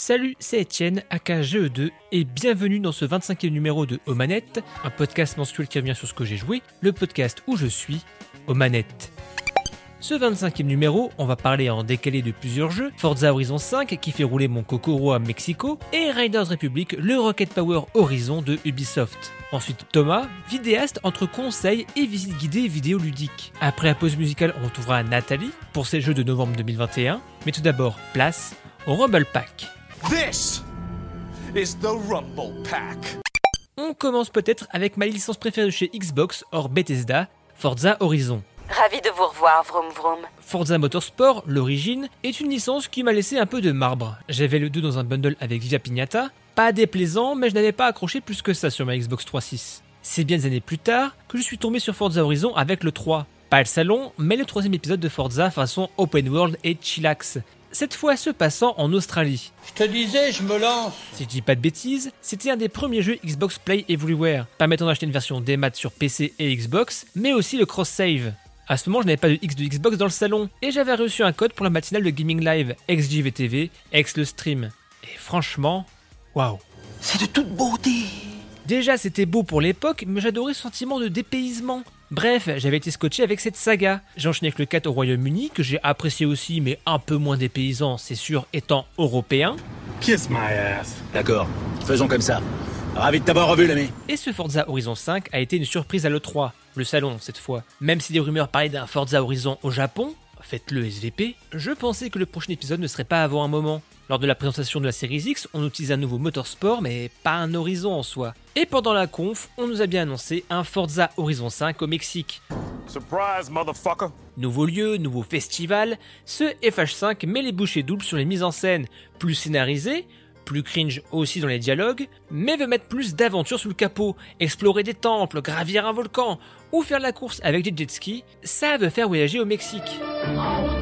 Salut, c'est Etienne, aka GE2, et bienvenue dans ce 25e numéro de Aux Manettes, un podcast mensuel qui revient sur ce que j'ai joué, le podcast où je suis, aux manettes. Ce 25e numéro, on va parler en décalé de plusieurs jeux, Forza Horizon 5 qui fait rouler mon Kokoro à Mexico, et Riders Republic, le Rocket Power Horizon de Ubisoft. Ensuite Thomas, vidéaste entre conseils et visites guidées vidéoludiques. Après la pause musicale, on retrouvera Nathalie pour ses jeux de novembre 2021, mais tout d'abord, place au Rumble Pack. This is the Rumble Pack. On commence peut-être avec ma licence préférée de chez Xbox, hors Bethesda, Forza Horizon. Ravi de vous revoir, Vroom Vroom. Forza Motorsport, l'origine, est une licence qui m'a laissé un peu de marbre. J'avais le 2 dans un bundle avec Viva Pignata, pas déplaisant, mais je n'avais pas accroché plus que ça sur ma Xbox 3.6. C'est bien des années plus tard que je suis tombé sur Forza Horizon avec le 3. Pas le salon, mais le troisième épisode de Forza façon open world et chillax cette fois se passant en Australie. Je te disais, je me lance. Si je dis pas de bêtises, c'était un des premiers jeux Xbox Play Everywhere, permettant d'acheter une version démat sur PC et Xbox, mais aussi le cross-save. À ce moment, je n'avais pas de X de Xbox dans le salon, et j'avais reçu un code pour la matinale de Gaming Live, XJVTV, ex le stream. Et franchement, waouh. C'est de toute beauté. Déjà, c'était beau pour l'époque, mais j'adorais ce sentiment de dépaysement. Bref, j'avais été scotché avec cette saga. J'ai enchaîné avec le 4 au Royaume-Uni, que j'ai apprécié aussi, mais un peu moins dépaysant, c'est sûr, étant européen. Kiss my ass. D'accord, faisons comme ça. Ravi de t'avoir revu, l'ami. Et ce Forza Horizon 5 a été une surprise à l'E3, le salon cette fois. Même si des rumeurs parlaient d'un Forza Horizon au Japon, faites-le SVP, je pensais que le prochain épisode ne serait pas avant un moment. Lors de la présentation de la série X, on utilise un nouveau motorsport, mais pas un horizon en soi. Et pendant la conf, on nous a bien annoncé un Forza Horizon 5 au Mexique. Surprise, motherfucker. Nouveau lieu, nouveau festival, ce FH5 met les bouchées doubles sur les mises en scène, plus scénarisées, plus cringe aussi dans les dialogues, mais veut mettre plus d'aventure sous le capot, explorer des temples, gravir un volcan, ou faire la course avec des jet skis, ça veut faire voyager au Mexique. Mon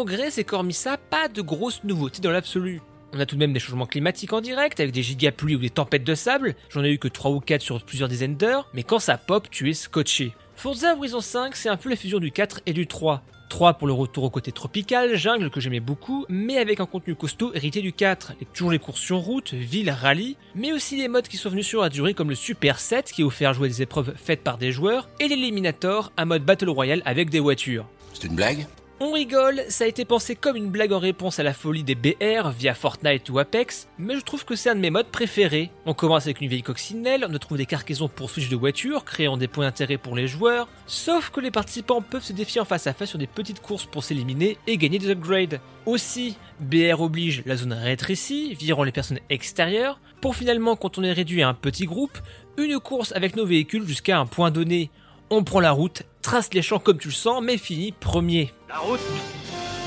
regret, c'est qu'hormis ça, pas de grosses nouveautés dans l'absolu. On a tout de même des changements climatiques en direct, avec des gigapluies ou des tempêtes de sable. J'en ai eu que 3 ou 4 sur plusieurs dizaines d'heures, mais quand ça pop, tu es scotché. Forza Horizon 5, c'est un peu la fusion du 4 et du 3. 3 pour le retour au côté tropical, jungle que j'aimais beaucoup, mais avec un contenu costaud hérité du 4. Et toujours les courses sur route, ville, rallye, mais aussi les modes qui sont venus sur la durée comme le Super 7 qui a offert jouer des épreuves faites par des joueurs, et l'Eliminator, un mode Battle Royale avec des voitures. C'est une blague? On rigole, ça a été pensé comme une blague en réponse à la folie des BR via Fortnite ou Apex, mais je trouve que c'est un de mes modes préférés. On commence avec une vieille coccinelle, on trouve des cargaisons pour switch de voiture, créant des points d'intérêt pour les joueurs, sauf que les participants peuvent se défier en face à face sur des petites courses pour s'éliminer et gagner des upgrades. Aussi, BR oblige, la zone rétrécie, virant les personnes extérieures, pour finalement, quand on est réduit à un petit groupe, une course avec nos véhicules jusqu'à un point donné. On prend la route, trace les champs comme tu le sens, mais finit premier. La route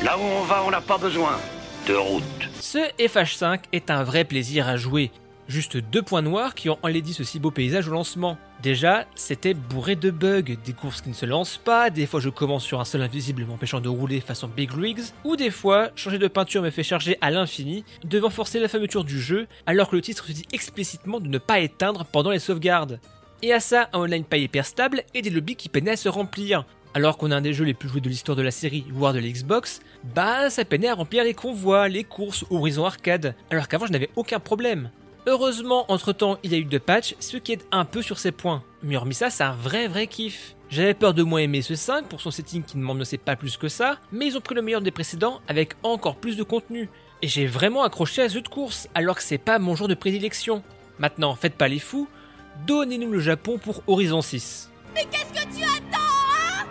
Là où on va, on n'a pas besoin de route. Ce FH5 est un vrai plaisir à jouer. Juste deux points noirs qui ont enlaidi ce si beau paysage au lancement. Déjà, c'était bourré de bugs, des courses qui ne se lancent pas, des fois je commence sur un sol invisible m'empêchant de rouler façon Big Rigs, ou des fois, changer de peinture me fait charger à l'infini, devant forcer la fermeture du jeu, alors que le titre se dit explicitement de ne pas éteindre pendant les sauvegardes. Et à ça, un online pas hyper stable et des lobbies qui peinaient à se remplir. Alors qu'on a un des jeux les plus joués de l'histoire de la série, voire de l'Xbox, bah ça peinait à remplir les convois, les courses, Horizon Arcade, alors qu'avant je n'avais aucun problème. Heureusement, entre temps, il y a eu deux patchs, ce qui aide un peu sur ces points. Mais hormis ça, c'est un vrai vrai kiff. J'avais peur de moins aimer ce 5 pour son setting qui ne m'en sait pas plus que ça, mais ils ont pris le meilleur des précédents avec encore plus de contenu. Et j'ai vraiment accroché à ce jeu de course, alors que c'est pas mon genre de prédilection. Maintenant, faites pas les fous, donnez-nous le Japon pour Horizon 6. Mais qu'est-ce que tu attends, hein?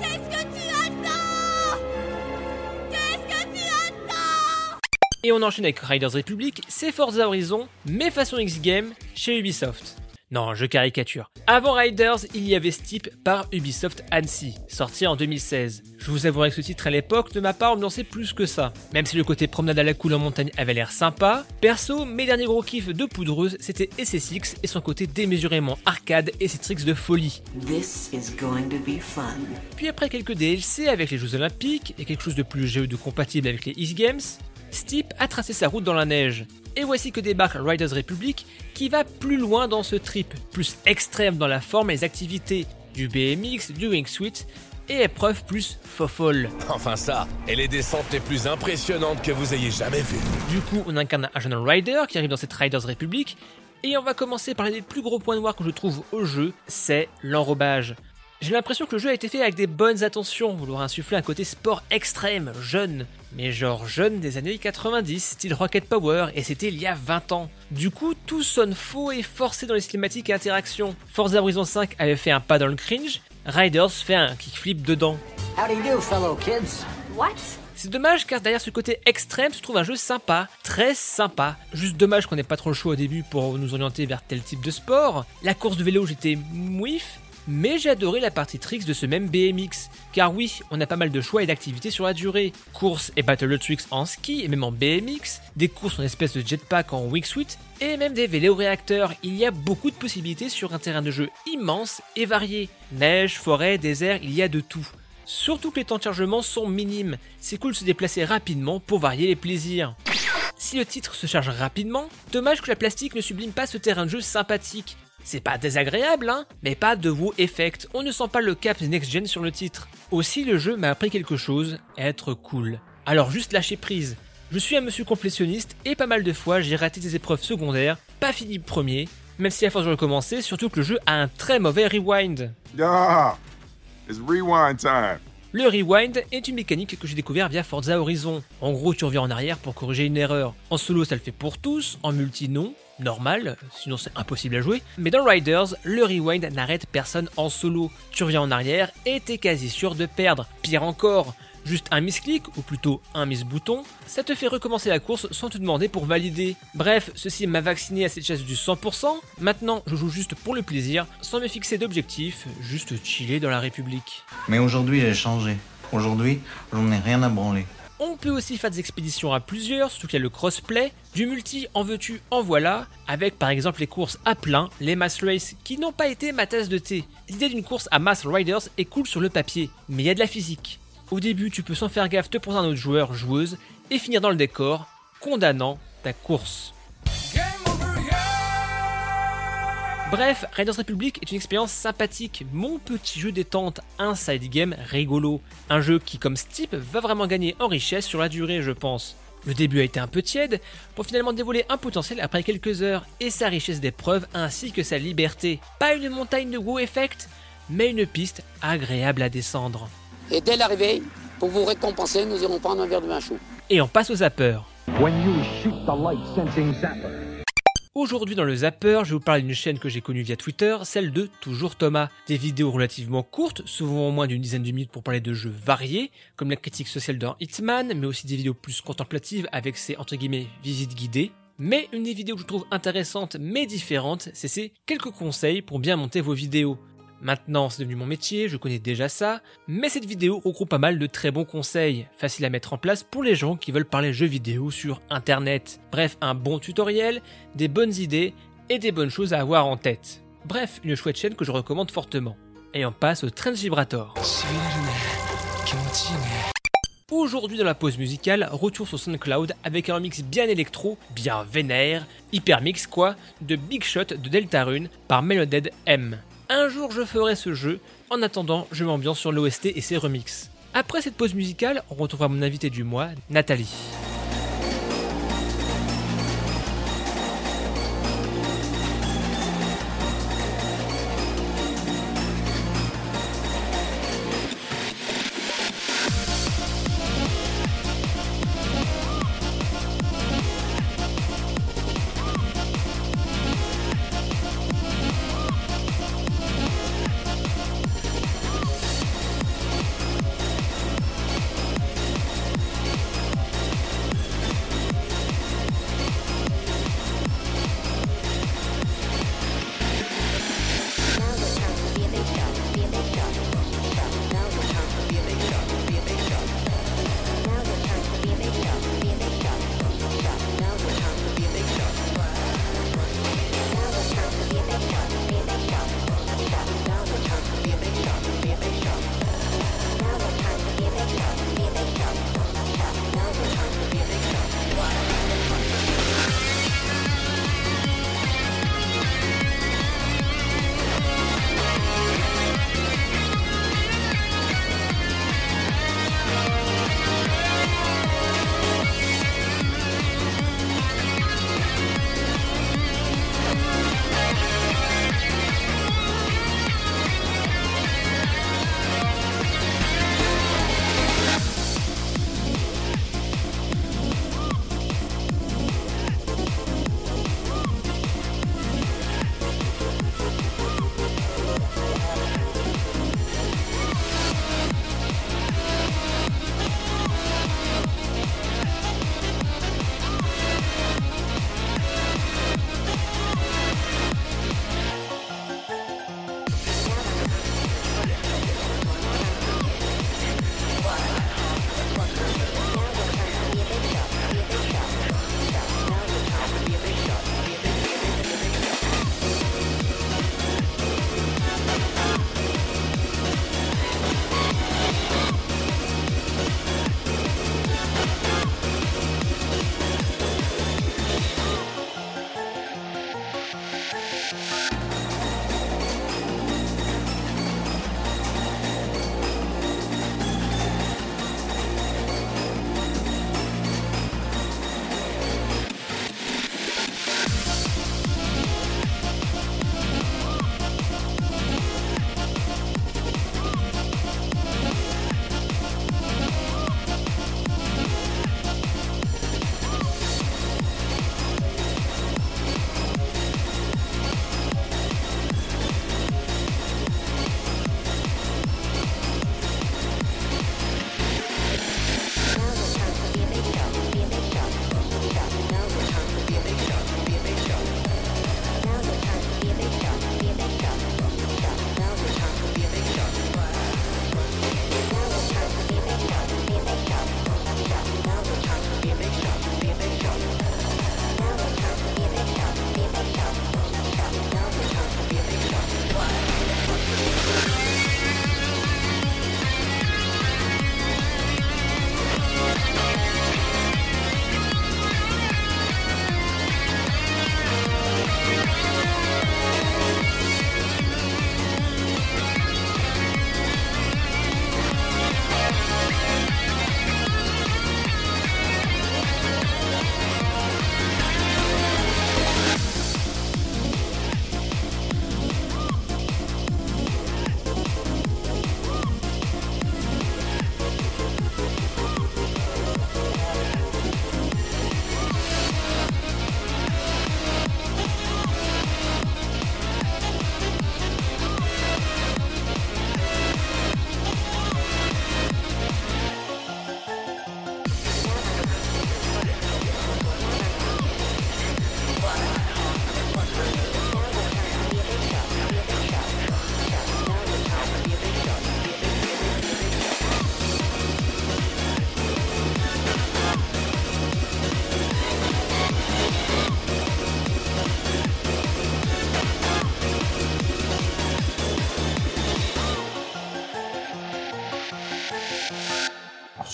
Qu'est-ce que tu attends? Qu'est-ce que tu attends? Et on enchaîne avec Riders Republic, c'est Forza Horizon, mais façon X-Game chez Ubisoft. Non, je caricature. Avant Riders, il y avait Steep par Ubisoft Annecy, sorti en 2016. Je vous avouerai que ce titre à l'époque ne m'a pas ambiancé plus que ça. Même si le côté promenade à la cool en montagne avait l'air sympa, perso, mes derniers gros kiffs de poudreuse, c'était SSX et son côté démesurément arcade et ses tricks de folie. This is going to be fun. Puis après quelques DLC avec les Jeux Olympiques et quelque chose de plus GE2 compatible avec les East Games, Steep a tracé sa route dans la neige. Et voici que débarque Riders Republic qui va plus loin dans ce trip, plus extrême dans la forme et les activités, du BMX, du wingsuit et épreuve plus fofolle. Enfin ça, et les descentes les plus impressionnantes que vous ayez jamais vues. Du coup, on incarne un jeune rider qui arrive dans cette Riders Republic, et on va commencer par les plus gros points noirs que je trouve au jeu, c'est l'enrobage. J'ai l'impression que le jeu a été fait avec des bonnes intentions, vouloir insuffler un côté sport extrême, jeune. Mais genre jeune des années 90, style Rocket Power, et c'était il y a 20 ans. Du coup, tout sonne faux et forcé dans les cinématiques et interactions. Forza Horizon 5 avait fait un pas dans le cringe, Riders fait un kickflip dedans. Howdy do, fellow kids? What? C'est dommage car derrière ce côté extrême se trouve un jeu sympa, très sympa. Juste dommage qu'on n'ait pas trop le choix au début pour nous orienter vers tel type de sport. La course de vélo j'étais mouif, mais j'ai adoré la partie tricks de ce même BMX. Car oui, on a pas mal de choix et d'activités sur la durée. Courses et battle tricks en ski et même en BMX, des courses en espèce de jetpack en wingsuit et même des vélos réacteurs. Il y a beaucoup de possibilités sur un terrain de jeu immense et varié. Neige, forêt, désert, il y a de tout. Surtout que les temps de chargement sont minimes. C'est cool de se déplacer rapidement pour varier les plaisirs. Si le titre se charge rapidement, dommage que la plastique ne sublime pas ce terrain de jeu sympathique. C'est pas désagréable, hein, mais pas de wow effect, on ne sent pas le cap next-gen sur le titre. Aussi, le jeu m'a appris quelque chose, être cool. Alors juste lâcher prise. Je suis un monsieur complétionniste et pas mal de fois j'ai raté des épreuves secondaires, pas fini premier, même si à force de recommencer, surtout que le jeu a un très mauvais rewind. Ah, it's rewind time. Le rewind est une mécanique que j'ai découvert via Forza Horizon. En gros, tu reviens en arrière pour corriger une erreur. En solo, ça le fait pour tous, en multi, non. Normal, sinon c'est impossible à jouer. Mais dans Riders, le rewind n'arrête personne en solo. Tu reviens en arrière et t'es quasi sûr de perdre. Pire encore, juste un misclick, ou plutôt un miss-bouton, ça te fait recommencer la course sans te demander pour valider. Bref, ceci m'a vacciné à cette chasse du 100%. Maintenant, je joue juste pour le plaisir, sans me fixer d'objectif, juste chiller dans la République. Mais aujourd'hui, j'ai changé. Aujourd'hui, j'en ai rien à branler. On peut aussi faire des expéditions à plusieurs, surtout qu'il y a le crossplay. Du multi, en veux-tu, en voilà, avec par exemple les courses à plein, les mass race, qui n'ont pas été ma tasse de thé. L'idée d'une course à mass riders est cool sur le papier, mais il y a de la physique. Au début, tu peux sans faire gaffe te prendre un autre joueur, joueuse, et finir dans le décor, condamnant ta course. Bref, Raiders Republic est une expérience sympathique, mon petit jeu détente, un side game rigolo. Un jeu qui, comme Steep, va vraiment gagner en richesse sur la durée, je pense. Le début a été un peu tiède, pour finalement dévoiler un potentiel après quelques heures, et sa richesse d'épreuves ainsi que sa liberté. Pas une montagne de wow effect, mais une piste agréable à descendre. Et dès l'arrivée, pour vous récompenser, nous irons prendre un verre de vin chaud. Et on passe au zapper. When you shoot the light sensing zapper. Aujourd'hui dans le Zapper, je vous parler d'une chaîne que j'ai connue via Twitter, celle de Toujours Thomas. Des vidéos relativement courtes, souvent en moins d'une dizaine de minutes pour parler de jeux variés, comme la critique sociale d'un Hitman, mais aussi des vidéos plus contemplatives avec ses entre guillemets visites guidées. Mais une des vidéos que je trouve intéressante mais différente, c'est ces quelques conseils pour bien monter vos vidéos. Maintenant, c'est devenu mon métier, je connais déjà ça, mais cette vidéo regroupe pas mal de très bons conseils, faciles à mettre en place pour les gens qui veulent parler jeux vidéo sur internet. Bref, un bon tutoriel, des bonnes idées et des bonnes choses à avoir en tête. Bref, une chouette chaîne que je recommande fortement. Et on passe au Trends Vibrator. Aujourd'hui dans la pause musicale, retour sur SoundCloud avec un remix bien électro, bien vénère, hyper mix quoi, de Big Shot de Deltarune par Meloded M. Un jour je ferai ce jeu, en attendant je m'ambiance sur l'OST et ses remixes. Après cette pause musicale, on retrouvera mon invité du mois, Nathalie.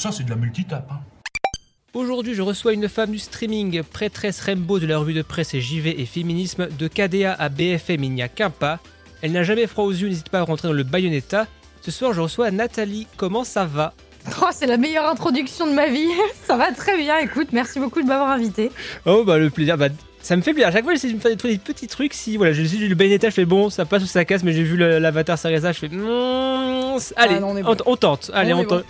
Ça, c'est de la multitape. Hein. Aujourd'hui, je reçois une femme du streaming, prêtresse Rainbow de la revue de presse et JV et féminisme, de KDA à BFM, il n'y a qu'un pas. Elle n'a jamais froid aux yeux, n'hésite pas à rentrer dans le Bayonetta. Ce soir, je reçois Nathalie. Comment ça va? Oh, c'est la meilleure introduction de ma vie. ça va très bien, écoute, merci beaucoup de m'avoir invité. Oh, bah le plaisir, bah ça me fait plaisir. À chaque fois, j'essaie de me faire des, petits trucs. Si voilà, j'ai vu le Bayonetta, je fais bon, ça passe ou ça casse, mais j'ai vu l'avatar Sareza, je fais. Mm, allez, on, on, tente. Allez, on, tente.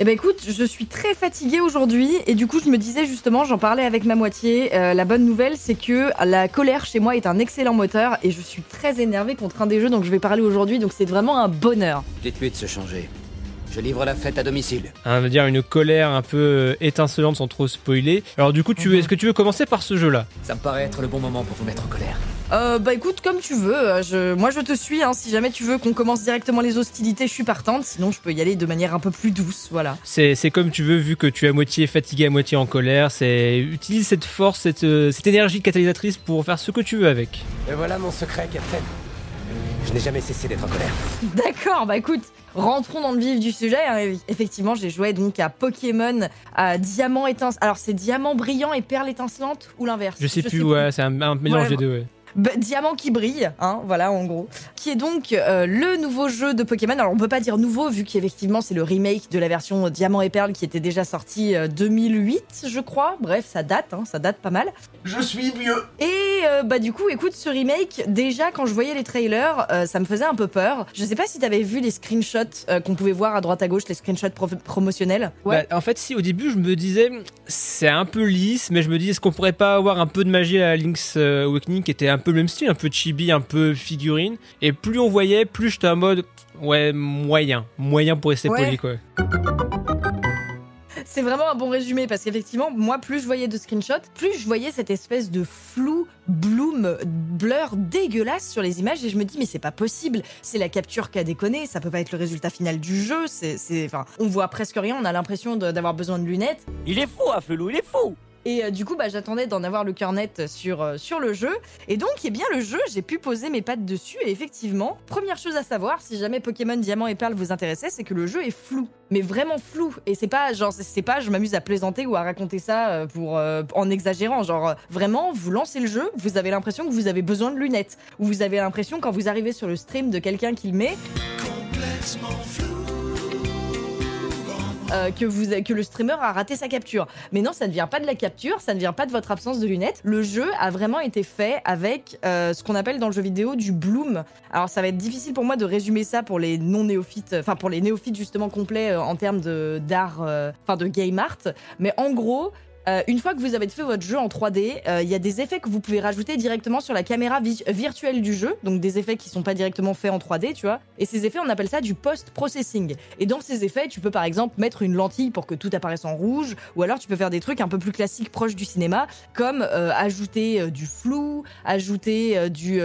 Eh ben écoute, je suis très fatiguée aujourd'hui et du coup je me disais justement, j'en parlais avec ma moitié, euh, la bonne nouvelle c'est que la colère chez moi est un excellent moteur et je suis très énervée contre un des jeux donc je vais parler aujourd'hui donc c'est vraiment un bonheur. Dites-lui de se changer. Je livre la fête à domicile. On va dire une colère un peu euh, étincelante sans trop spoiler. Alors du coup, tu mhm. est-ce que tu veux commencer par ce jeu-là? Ça me paraît être le bon moment pour vous mettre en colère. Euh, bah écoute, comme tu veux. Euh, je, moi, je te suis. Hein. Si jamais tu veux qu'on commence directement les hostilités, je suis partante. Sinon, je peux y aller de manière un peu plus douce. Voilà. C'est, comme tu veux, vu que tu es à moitié fatigué, à moitié en colère. C'est utilise cette force, cette, euh, cette énergie catalysatrice pour faire ce que tu veux avec. Et voilà mon secret, Captain. Je n'ai jamais cessé d'être en colère. D'accord, bah écoute, rentrons dans le vif du sujet. Hein. Effectivement, j'ai joué donc à Pokémon à Diamant étincelant. Alors, c'est Diamant brillant et Perle étincelante ou l'inverse? Je sais plus, ouais, c'est un, mélange des deux, ouais. Bah, diamant qui brille, hein, voilà en gros, qui est donc euh, le nouveau jeu de Pokémon. Alors on peut pas dire nouveau vu qu'effectivement c'est le remake de la version Diamant et Perle qui était déjà sortie 2008, euh, je crois. Bref, ça date, hein, ça date pas mal. Je suis vieux. Et euh, bah du coup, écoute, ce remake, déjà quand je voyais les trailers, ça me faisait un peu peur. Je sais pas si t'avais vu les screenshots qu'on pouvait voir à droite à gauche, les screenshots promotionnels. Ouais. Bah, en fait, si au début je me disais c'est un peu lisse, mais je me dis est-ce qu'on pourrait pas avoir un peu de magie à Link's Awakening qui était un peu le même style, un peu chibi, un peu figurine. Et plus on voyait, plus j'étais en mode, ouais, moyen. Moyen pour rester poli, quoi. C'est vraiment un bon résumé parce qu'effectivement, moi, plus je voyais de screenshots, plus je voyais cette espèce de flou, bloom, blur dégueulasse sur les images et je me dis, mais c'est pas possible. C'est la capture qui a déconné, ça peut pas être le résultat final du jeu. C'est, enfin, on voit presque rien, on a l'impression d'avoir besoin de lunettes. Il est fou, Afelou, il est fou! Et euh, du coup, bah, j'attendais d'en avoir le cœur net sur, euh, sur le jeu. Et donc, eh bien, le jeu, j'ai pu poser mes pattes dessus. Et effectivement, première chose à savoir, si jamais Pokémon Diamant et Perle vous intéressait, c'est que le jeu est flou. Mais vraiment flou. Et c'est pas genre, c'est pas, je m'amuse à plaisanter ou à raconter ça euh, pour, en exagérant. Genre, vraiment, vous lancez le jeu, vous avez l'impression que vous avez besoin de lunettes. Ou vous avez l'impression, quand vous arrivez sur le stream de quelqu'un qui le met. Euh, que, vous, que le streamer a raté sa capture. Mais non, ça ne vient pas de la capture, ça ne vient pas de votre absence de lunettes. Le jeu a vraiment été fait avec euh, ce qu'on appelle dans le jeu vidéo du bloom. Alors ça va être difficile pour moi de résumer ça pour les non néophytes, enfin pour les néophytes justement complets euh, en termes d'art, enfin de game art. Mais en gros, euh, une fois que vous avez fait votre jeu en 3D, euh, il y a des effets que vous pouvez rajouter directement sur la caméra virtuelle du jeu, donc des effets qui sont pas directement faits en 3D, tu vois. Et ces effets, on appelle ça du post-processing. Et dans ces effets, tu peux par exemple mettre une lentille pour que tout apparaisse en rouge, ou alors tu peux faire des trucs un peu plus classiques proches du cinéma, comme euh, ajouter du flou, ajouter du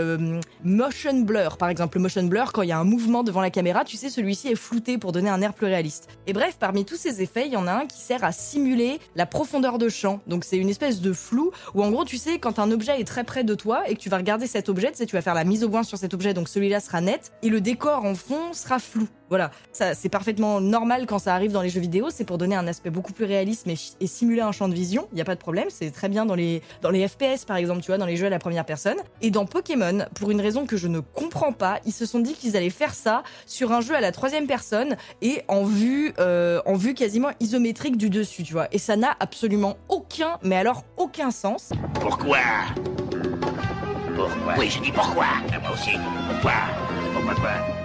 motion blur, par exemple. Le motion blur, quand il y a un mouvement devant la caméra, tu sais, celui-ci est flouté pour donner un air plus réaliste. Et bref, parmi tous ces effets, il y en a un qui sert à simuler la profondeur de Donc c'est une espèce de flou où en gros tu sais quand un objet est très près de toi et que tu vas regarder cet objet, tu sais tu vas faire la mise au point sur cet objet donc celui-là sera net et le décor en fond sera flou. Voilà, c'est parfaitement normal quand ça arrive dans les jeux vidéo, c'est pour donner un aspect beaucoup plus réaliste et, simuler un champ de vision, il y a pas de problème, c'est très bien dans les dans les FPS par exemple, tu vois, dans les jeux à la première personne. Et dans Pokémon, pour une raison que je ne comprends pas, ils se sont dit qu'ils allaient faire ça sur un jeu à la troisième personne et en vue euh, en vue quasiment isométrique du dessus, tu vois. Et ça n'a absolument aucun, mais alors aucun sens. Pourquoi? Pourquoi? Oui, je dis pourquoi. moi aussi. Pourquoi?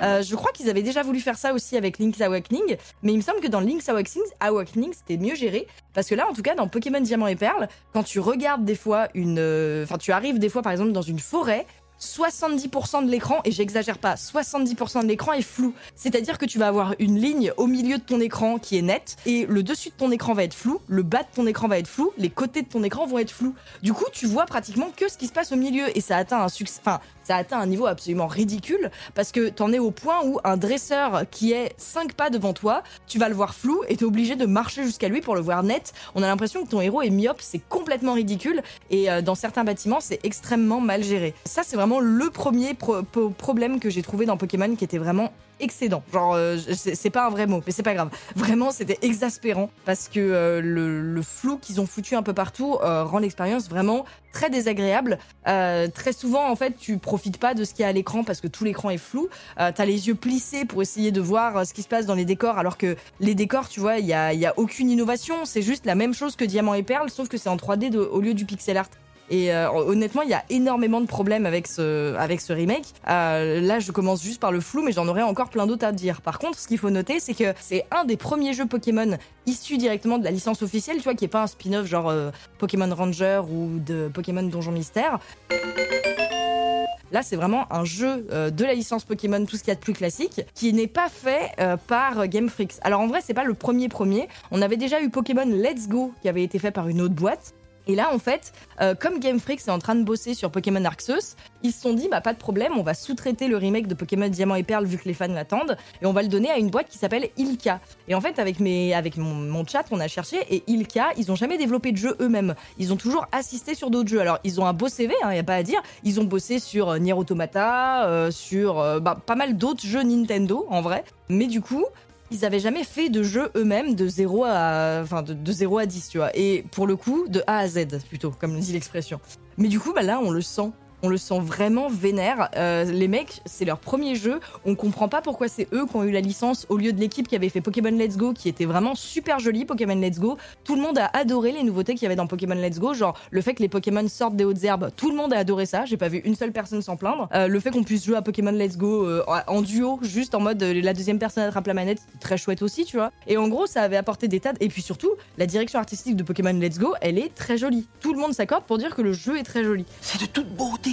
Euh, je crois qu'ils avaient déjà voulu faire ça aussi avec Link's Awakening, mais il me semble que dans Link's Awakening, Awakening c'était mieux géré. Parce que là, en tout cas, dans Pokémon Diamant et Perle, quand tu regardes des fois une. Euh, enfin, tu arrives des fois, par exemple, dans une forêt, 70% de l'écran, et j'exagère pas, 70% de l'écran est flou. C'est-à-dire que tu vas avoir une ligne au milieu de ton écran qui est nette, et le dessus de ton écran va être flou, le bas de ton écran va être flou, les côtés de ton écran vont être flous. Du coup, tu vois pratiquement que ce qui se passe au milieu, et ça atteint un succès. Enfin, ça atteint un niveau absolument ridicule parce que t'en es au point où un dresseur qui est 5 pas devant toi, tu vas le voir flou et t'es obligé de marcher jusqu'à lui pour le voir net. On a l'impression que ton héros est myope, c'est complètement ridicule et euh, dans certains bâtiments, c'est extrêmement mal géré. Ça, c'est vraiment le premier problème que j'ai trouvé dans Pokémon qui était vraiment excédent. Genre, euh, c'est pas un vrai mot, mais c'est pas grave. Vraiment, c'était exaspérant parce que euh, le, flou qu'ils ont foutu un peu partout euh, rend l'expérience vraiment très désagréable. Très souvent, en fait, tu profites pas de ce qu'il y a à l'écran parce que tout l'écran est flou. T'as les yeux plissés pour essayer de voir ce qui se passe dans les décors, alors que les décors, tu vois, il y a, y a aucune innovation. C'est juste la même chose que Diamant et Perle, sauf que c'est en 3D de- au lieu du pixel art. Et euh, honnêtement, il y a énormément de problèmes avec ce, avec ce remake. Euh, là, je commence juste par le flou, mais j'en aurais encore plein d'autres à dire. Par contre, ce qu'il faut noter, c'est que c'est un des premiers jeux Pokémon issus directement de la licence officielle, tu vois, qui est pas un spin-off genre euh, Pokémon Ranger ou de Pokémon Donjon Mystère. Là, c'est vraiment un jeu de la licence Pokémon, tout ce qu'il y a de plus classique, qui n'est pas fait par Game Freaks. Alors en vrai, c'est pas le premier premier. On avait déjà eu Pokémon Let's Go, qui avait été fait par une autre boîte. Et là, en fait, euh, comme Game Freak est en train de bosser sur Pokémon Arceus, ils se sont dit, bah pas de problème, on va sous-traiter le remake de Pokémon Diamant et Perle vu que les fans l'attendent, et on va le donner à une boîte qui s'appelle Ilka. Et en fait, avec, mes, avec mon, chat, on a cherché, et Ilka, ils ont jamais développé de jeu eux-mêmes. Ils ont toujours assisté sur d'autres jeux. Alors, ils ont un beau CV, il n'y a pas à dire. Ils ont bossé sur euh, Nier Automata, euh, sur bah, pas mal d'autres jeux Nintendo, en vrai. Mais du coup, ils avaient jamais fait de jeu eux-mêmes de 0 à enfin de, de 0 à 10, tu vois. Et pour le coup, de A à Z plutôt, comme dit l'expression. Mais du coup, bah là, on le sent. On le sent vraiment vénère. Euh, les mecs, c'est leur premier jeu. On comprend pas pourquoi c'est eux qui ont eu la licence au lieu de l'équipe qui avait fait Pokémon Let's Go, qui était vraiment super joli. Pokémon Let's Go. Tout le monde a adoré les nouveautés qu'il y avait dans Pokémon Let's Go. Genre le fait que les Pokémon sortent des hautes herbes. Tout le monde a adoré ça. J'ai pas vu une seule personne s'en plaindre. Euh, le fait qu'on puisse jouer à Pokémon Let's Go euh, en duo, juste en mode la deuxième personne attrape la manette, très chouette aussi, tu vois. Et en gros, ça avait apporté des tas. de- Et puis surtout, la direction artistique de Pokémon Let's Go, elle est très jolie. Tout le monde s'accorde pour dire que le jeu est très joli. C'est de toute beauté.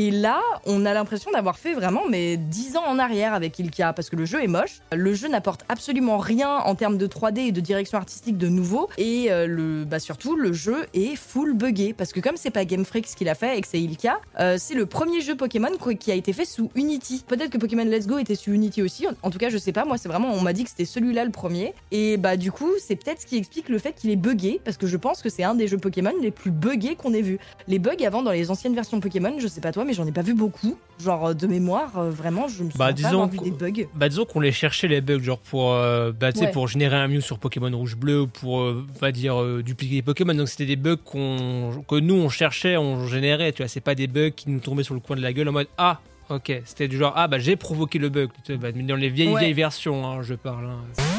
Et là, on a l'impression d'avoir fait vraiment mais 10 ans en arrière avec Ilka parce que le jeu est moche. Le jeu n'apporte absolument rien en termes de 3D et de direction artistique de nouveau. Et euh, le, bah surtout, le jeu est full buggé parce que comme c'est pas Game Freak qui l'a fait et que c'est Ilka, euh, c'est le premier jeu Pokémon qui a été fait sous Unity. Peut-être que Pokémon Let's Go était sous Unity aussi. En tout cas, je sais pas. Moi, c'est vraiment, on m'a dit que c'était celui-là le premier. Et bah du coup, c'est peut-être ce qui explique le fait qu'il est buggé parce que je pense que c'est un des jeux Pokémon les plus buggés qu'on ait vu. Les bugs avant dans les anciennes versions Pokémon, je sais pas toi, mais j'en ai pas vu beaucoup. Genre euh, de mémoire, euh, vraiment, je me souviens Bah, disons vu des bugs. Bah disons qu'on les cherchait les bugs genre pour euh, bah, tu sais, Ouais. pour générer un Mew sur Pokémon rouge bleu ou pour euh, on va dire euh, dupliquer les Pokémon donc c'était des bugs qu'on que nous on cherchait on générait tu vois c'est pas des bugs qui nous tombaient sur le coin de la gueule en mode ah ok c'était du genre ah bah j'ai provoqué le bug bah, mais dans les vieilles Ouais. vieilles versions hein, je parle hein.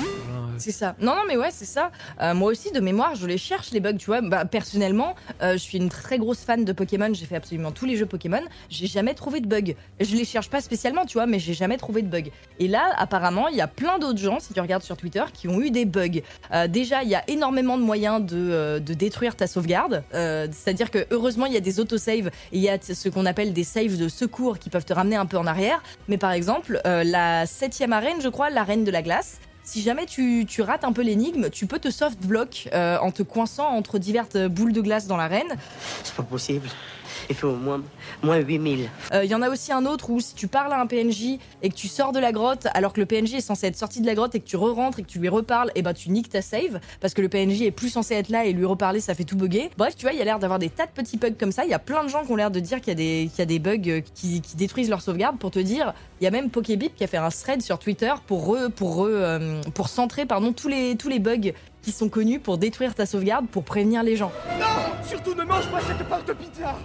C'est ça. Non, non, mais ouais, c'est ça. Euh, moi aussi, de mémoire, je les cherche, les bugs, tu vois. Bah, personnellement, euh, je suis une très grosse fan de Pokémon. J'ai fait absolument tous les jeux Pokémon. J'ai jamais trouvé de bugs. Je les cherche pas spécialement, tu vois, mais j'ai jamais trouvé de bugs. Et là, apparemment, il y a plein d'autres gens, si tu regardes sur Twitter, qui ont eu des bugs. Euh, déjà, il y a énormément de moyens de, de détruire ta sauvegarde. C'est-à-dire que, heureusement, il y a des autosaves il y a ce qu'on appelle des saves de secours qui peuvent te ramener un peu en arrière. Mais par exemple, la septième arène, je crois, l'arène de la glace, si jamais tu, rates un peu l'énigme, tu peux te soft block euh, en te coinçant entre diverses boules de glace dans l'arène. C'est pas possible. Il fait au moins, moins 8000. Euh, Il y en a aussi un autre où si tu parles à un PNJ et que tu sors de la grotte alors que le PNJ est censé être sorti de la grotte et que tu re-rentres et que tu lui reparles, et ben tu niques ta save parce que le PNJ est plus censé être là et lui reparler ça fait tout bugger. Bref, tu vois, il y a l'air d'avoir des tas de petits bugs comme ça. Il y a plein de gens qui ont l'air de dire qu'il y, a des- qu'il y a des bugs euh, qui, qui détruisent leur sauvegarde pour te dire. Il y a même Pokébip qui a fait un thread sur Twitter pour re- pour re- euh, pour centrer pardon tous les tous les bugs qui sont connus pour détruire ta sauvegarde pour prévenir les gens. Non Surtout ne mange pas cette part de pizza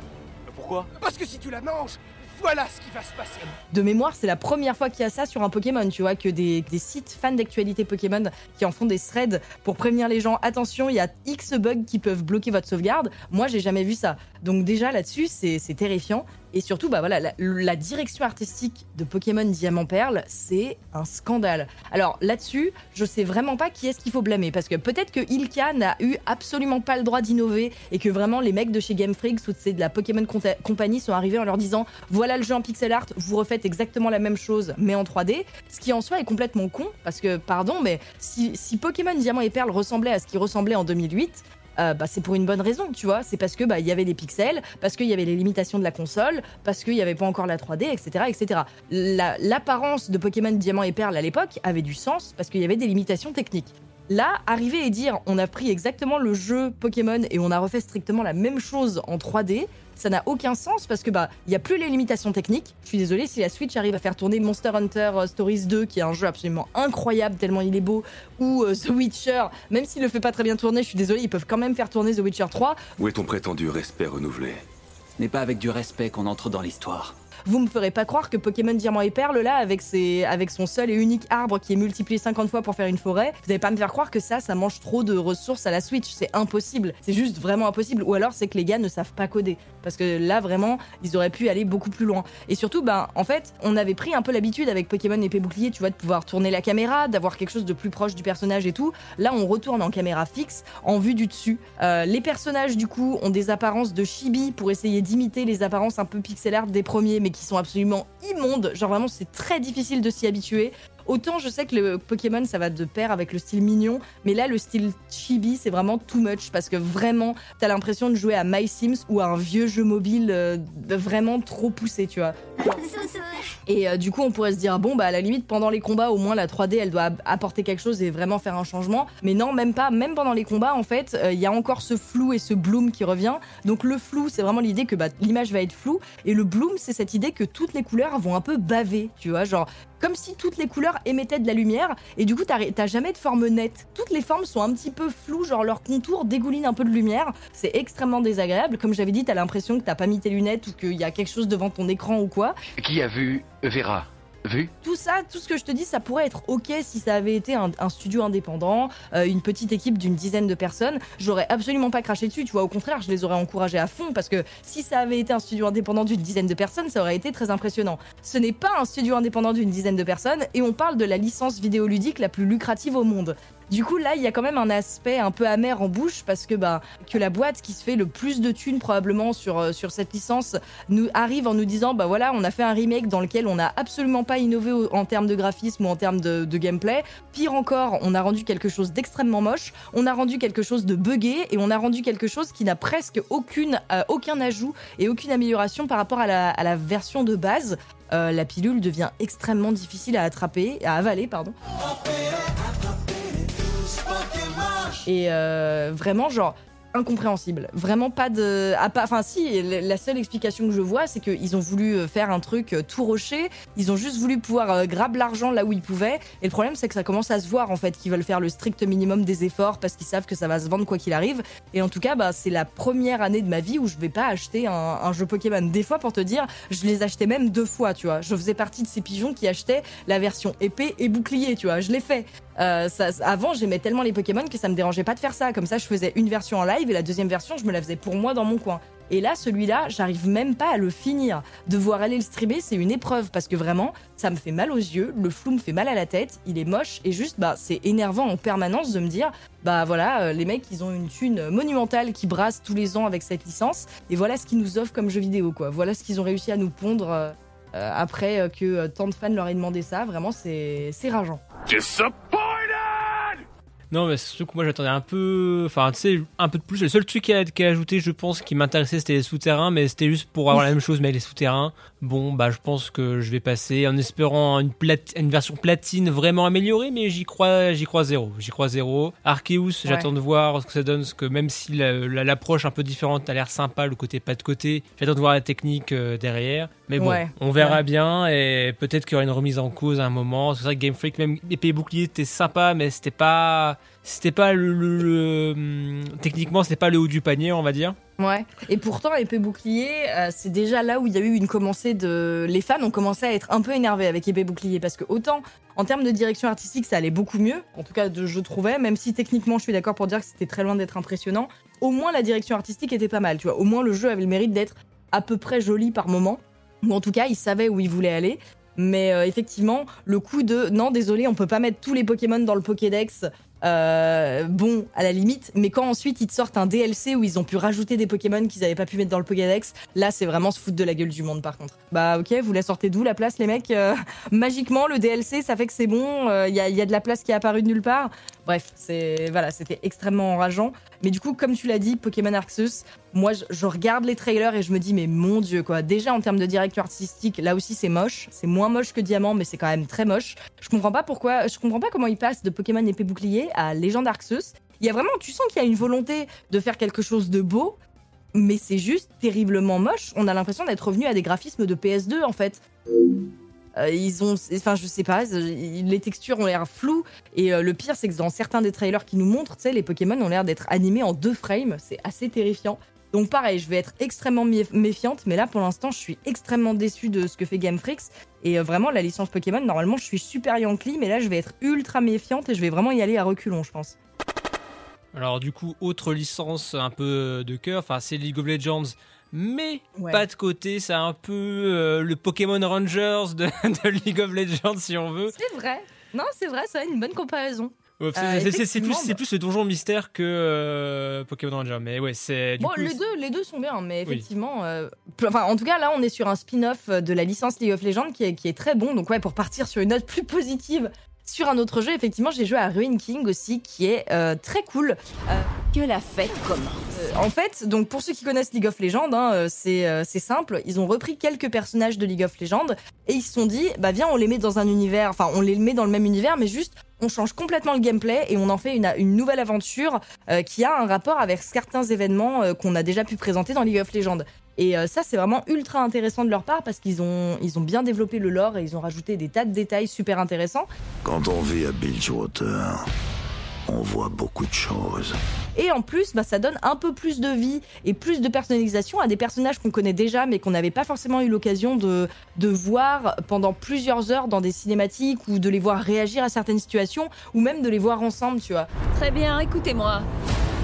Pourquoi Parce que si tu la manges, voilà ce qui va se passer. de mémoire, c'est la première fois qu'il y a ça sur un Pokémon, tu vois, que des, des sites fans d'actualité Pokémon qui en font des threads pour prévenir les gens, attention, il y a X bugs qui peuvent bloquer votre sauvegarde. Moi, j'ai jamais vu ça. Donc déjà là-dessus, c'est c'est terrifiant. Et surtout, bah la, direction artistique de Pokémon Diamant Perle, c'est un scandale. Alors là-dessus, je sais vraiment pas qui est-ce qu'il faut blâmer, parce que peut-être que Ilka n'a eu absolument pas le droit d'innover et que vraiment les mecs de chez Game Freak ou de la Pokémon Company sont arrivés en leur disant voilà le jeu en pixel art, vous refaites exactement la même chose mais en 3D, ce qui en soi est complètement con, parce que pardon, mais si, si Pokémon Diamant et Perle ressemblait à ce qui ressemblait en 2008, euh, bah, c'est pour une bonne raison, tu vois. C'est parce que bah y avait des pixels, parce qu'il y avait les limitations de la console, parce qu'il n'y avait pas encore la 3D, etc., etc. La- L'apparence de Pokémon Diamant et Perle à l'époque avait du sens parce qu'il y avait des limitations techniques. Là, arriver et dire on a pris exactement le jeu Pokémon et on a refait strictement la même chose en 3D, ça n'a aucun sens parce que bah il y a plus les limitations techniques. Je suis désolée si la Switch arrive à faire tourner Monster Hunter euh, Stories 2 qui est un jeu absolument incroyable tellement il est beau ou euh, The Witcher, même s'il le fait pas très bien tourner, je suis désolée, ils peuvent quand même faire tourner The Witcher 3. Où est ton prétendu respect renouvelé? Ce n'est pas avec du respect qu'on entre dans l'histoire. Vous me ferez pas croire que Pokémon Diamant et Perle, là, avec, ses, avec son seul et unique arbre qui est multiplié 50 fois pour faire une forêt, vous allez pas me faire croire que ça, ça mange trop de ressources à la Switch. C'est impossible. C'est juste vraiment impossible. Ou alors, c'est que les gars ne savent pas coder. Parce que là, vraiment, ils auraient pu aller beaucoup plus loin. Et surtout, ben, en fait, on avait pris un peu l'habitude avec Pokémon épée bouclier, tu vois, de pouvoir tourner la caméra, d'avoir quelque chose de plus proche du personnage et tout. Là, on retourne en caméra fixe, en vue du dessus. Euh, les personnages, du coup, ont des apparences de chibi pour essayer d'imiter les apparences un peu pixel art des premiers, mais qui sont absolument immondes. Genre, vraiment, c'est très difficile de s'y habituer. Autant je sais que le Pokémon ça va de pair avec le style mignon, mais là le style chibi c'est vraiment too much parce que vraiment t'as l'impression de jouer à My Sims ou à un vieux jeu mobile euh, vraiment trop poussé, tu vois. Et euh, du coup on pourrait se dire bon bah à la limite pendant les combats au moins la 3D elle doit apporter quelque chose et vraiment faire un changement, mais non même pas, même pendant les combats en fait il y a encore ce flou et ce bloom qui revient. Donc le flou c'est vraiment l'idée que bah, l'image va être floue et le bloom c'est cette idée que toutes les couleurs vont un peu baver, tu vois, genre comme si toutes les couleurs émettaient de la lumière et du coup t'as jamais de forme nette. Toutes les formes sont un petit peu floues, genre leur contour dégouline un peu de lumière. C'est extrêmement désagréable. Comme j'avais dit, t'as l'impression que t'as pas mis tes lunettes ou qu'il y a quelque chose devant ton écran ou quoi. Qui a vu Vera? Tout ça, tout ce que je te dis, ça pourrait être ok si ça avait été un, un studio indépendant, euh, une petite équipe d'une dizaine de personnes. J'aurais absolument pas craché dessus, tu vois. Au contraire, je les aurais encouragés à fond parce que si ça avait été un studio indépendant d'une dizaine de personnes, ça aurait été très impressionnant. Ce n'est pas un studio indépendant d'une dizaine de personnes et on parle de la licence vidéoludique la plus lucrative au monde. Du coup, là, il y a quand même un aspect un peu amer en bouche parce que bah que la boîte qui se fait le plus de thunes probablement sur euh, sur cette licence nous arrive en nous disant bah voilà, on a fait un remake dans lequel on n'a absolument pas innové en termes de graphisme ou en termes de, gameplay. Pire encore, on a rendu quelque chose d'extrêmement moche, on a rendu quelque chose de buggé et on a rendu quelque chose qui n'a presque euh, aucun ajout et aucune amélioration par rapport à la, à la version de base. Euh, la pilule devient extrêmement difficile à attraper, à avaler, pardon. Et euh, vraiment, genre, incompréhensible. Vraiment pas de. Enfin, si, la seule explication que je vois, c'est qu'ils ont voulu euh, faire un truc euh, tout rocher. Ils ont juste voulu pouvoir euh, grab l'argent là où ils pouvaient. Et le problème, c'est que ça commence à se voir, en fait, qu'ils veulent faire le strict minimum des efforts parce qu'ils savent que ça va se vendre quoi qu'il arrive. Et en tout cas, bah, c'est la première année de ma vie où je vais pas acheter un, un jeu Pokémon. Des fois, pour te dire, je les achetais même deux fois, tu vois. Je faisais partie de ces pigeons qui achetaient la version épée et bouclier, tu vois. Je l'ai fait. Euh, ça, avant, j'aimais tellement les Pokémon que ça me dérangeait pas de faire ça. Comme ça, je faisais une version en live et la deuxième version, je me la faisais pour moi dans mon coin. Et là, celui-là, j'arrive même pas à le finir. Devoir aller le streamer, c'est une épreuve parce que vraiment, ça me fait mal aux yeux, le flou me fait mal à la tête, il est moche et juste, bah, c'est énervant en permanence de me dire, bah voilà, euh, les mecs, ils ont une thune monumentale qui brasse tous les ans avec cette licence et voilà ce qu'ils nous offrent comme jeu vidéo, quoi. Voilà ce qu'ils ont réussi à nous pondre euh, euh, après que tant de fans leur aient demandé ça. Vraiment, c'est c'est rageant. Non, mais surtout que moi j'attendais un peu. Enfin, tu sais, un peu de plus. Le seul truc qui a, a ajouté, je pense, qui m'intéressait, c'était les souterrains, mais c'était juste pour avoir la même chose, mais les souterrains. Bon, bah, je pense que je vais passer en espérant une, version platine vraiment améliorée, mais j'y crois, j'y crois zéro. J'y crois zéro. Arceus, j'attends de voir ce que ça donne, parce que même si la- la- l'approche un peu différente a l'air sympa, le côté pas de côté, j'attends de voir la technique euh, derrière. Mais bon, Ouais. on verra Ouais. bien, et peut-être qu'il y aura une remise en cause à un moment. C'est vrai que Game Freak, même épée et bouclier, c'était sympa, mais c'était pas. C'était pas le. le- le- hum, techniquement, c'était pas le haut du panier, on va dire. Ouais. Et pourtant, épée bouclier, euh, c'est déjà là où il y a eu une commencée de. Les fans ont commencé à être un peu énervés avec épée bouclier parce que autant en termes de direction artistique, ça allait beaucoup mieux. En tout cas, je trouvais, même si techniquement, je suis d'accord pour dire que c'était très loin d'être impressionnant. Au moins, la direction artistique était pas mal. Tu vois, au moins le jeu avait le mérite d'être à peu près joli par moment. Ou en tout cas, il savait où il voulait aller. Mais euh, effectivement, le coup de non, désolé, on peut pas mettre tous les Pokémon dans le Pokédex. euh, bon, à la limite, mais quand ensuite ils te sortent un DLC où ils ont pu rajouter des Pokémon qu'ils avaient pas pu mettre dans le Pokédex, là c'est vraiment se foutre de la gueule du monde par contre. Bah ok, vous la sortez d'où la place les mecs Euh, Magiquement, le DLC ça fait que c'est bon, il y a de la place qui est apparue de nulle part. Bref, c'est voilà, c'était extrêmement enrageant. Mais du coup, comme tu l'as dit, Pokémon Arceus, moi je, regarde les trailers et je me dis mais mon dieu quoi. Déjà en termes de direction artistique, là aussi c'est moche, c'est moins moche que Diamant, mais c'est quand même très moche. Je comprends pas pourquoi, je comprends pas comment ils passent de Pokémon épée bouclier à Légende Arceus. Il y a vraiment, tu sens qu'il y a une volonté de faire quelque chose de beau. mais c'est juste terriblement moche. On a l'impression d'être revenu à des graphismes de PS2 en fait. Euh, ils ont, enfin je sais pas, euh, les textures ont l'air floues et euh, le pire c'est que dans certains des trailers qui nous montrent, tu sais, les Pokémon ont l'air d'être animés en deux frames, c'est assez terrifiant. Donc pareil, je vais être extrêmement méfiante, mais là pour l'instant je suis extrêmement déçue de ce que fait Game Freaks et vraiment la licence Pokémon, normalement je suis super Yankee, mais là je vais être ultra méfiante et je vais vraiment y aller à reculons, je pense. Alors du coup, autre licence un peu de cœur, enfin c'est League of Legends mais pas de côté. C'est un peu euh, le Pokémon Rangers de, League of Legends, si on veut. C'est vrai. Non, c'est vrai, ça a une bonne comparaison. Euh, c'est plus, le donjon mystère que euh, Pokémon Ranger, mais ouais, c'est. Bon, les, deux, les deux sont bien, mais effectivement. enfin, en tout cas, là, on est sur un spin-off de la licence League of Legends qui est, qui est très bon. Donc, ouais, pour partir sur une note plus positive sur un autre jeu, effectivement, j'ai joué à Ruin King aussi, qui est très cool. Que la fête commence. Euh, en fait, donc pour ceux qui connaissent League of Legends, hein, euh, euh, c'est simple. Ils ont repris quelques personnages de League of Legends et ils se sont dit, bah viens, on les met dans un univers, enfin on les met dans le même univers, mais juste on change complètement le gameplay et on en fait une, nouvelle aventure qui a un rapport avec certains événements qu'on a déjà pu présenter dans League of Legends. Et ça, c'est vraiment ultra intéressant de leur part parce qu'ils ont, ils ont bien développé le lore et ils ont rajouté des tas de détails super intéressants. Quand on vit à Bilgewater, on voit beaucoup de choses. Et en plus, bah, ça donne un peu plus de vie et plus de personnalisation à des personnages qu'on connaît déjà, mais qu'on n'avait pas forcément eu l'occasion de, de voir pendant plusieurs heures dans des cinématiques ou de les voir réagir à certaines situations ou même de les voir ensemble, tu vois. Très bien, écoutez-moi.